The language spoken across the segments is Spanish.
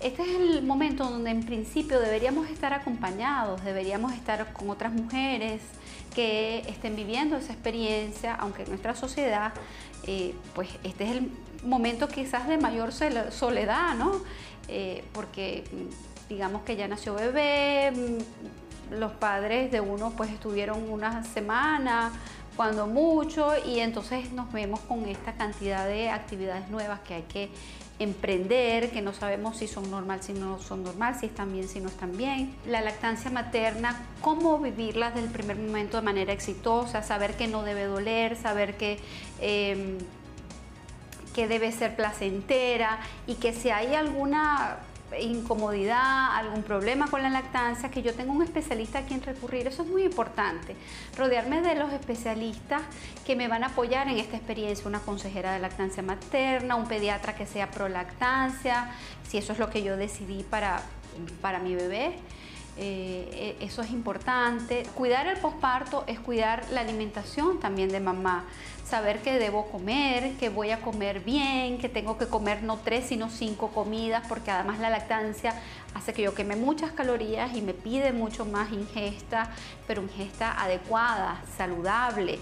este es el momento donde en principio deberíamos estar acompañados, deberíamos estar con otras mujeres que estén viviendo esa experiencia, aunque en nuestra sociedad, eh, pues este es el momento quizás de mayor soledad, ¿no? Eh, porque digamos que ya nació bebé, mm, los padres de uno pues estuvieron una semana, cuando mucho, y entonces nos vemos con esta cantidad de actividades nuevas que hay que emprender, que no sabemos si son normal, si no son normal, si están bien, si no están bien. La lactancia materna, cómo vivirla desde el primer momento de manera exitosa, saber que no debe doler, saber que... Em, que debe ser placentera y que si hay alguna incomodidad, algún problema con la lactancia, que yo tengo un especialista a quien recurrir. Eso es muy importante. Rodearme de los especialistas que me van a apoyar en esta experiencia, una consejera de lactancia materna, un pediatra que sea pro lactancia, si eso es lo que yo decidí para, para mi bebé. Eh, e, eso es importante. Cuidar el posparto es cuidar la alimentación también de mamá. Saber que debo comer, que voy a comer bien, que tengo que comer no tres sino cinco comidas, porque además la lactancia hace que yo queme muchas calorías y me pide mucho más ingesta, pero ingesta adecuada, saludable.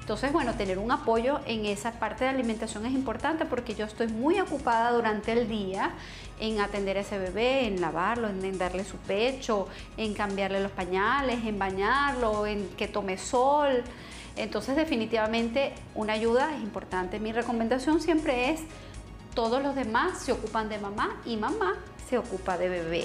Entonces, bueno, tener un apoyo en esa parte de alimentación es importante porque yo estoy muy ocupada durante el día en atender a ese bebé, en lavarlo, en darle su pecho, en cambiarle los pañales, en bañarlo, en que tome sol. Entonces, definitivamente, una ayuda es importante. Mi recomendación siempre es, todos los demás se ocupan de mamá y mamá se ocupa de bebé.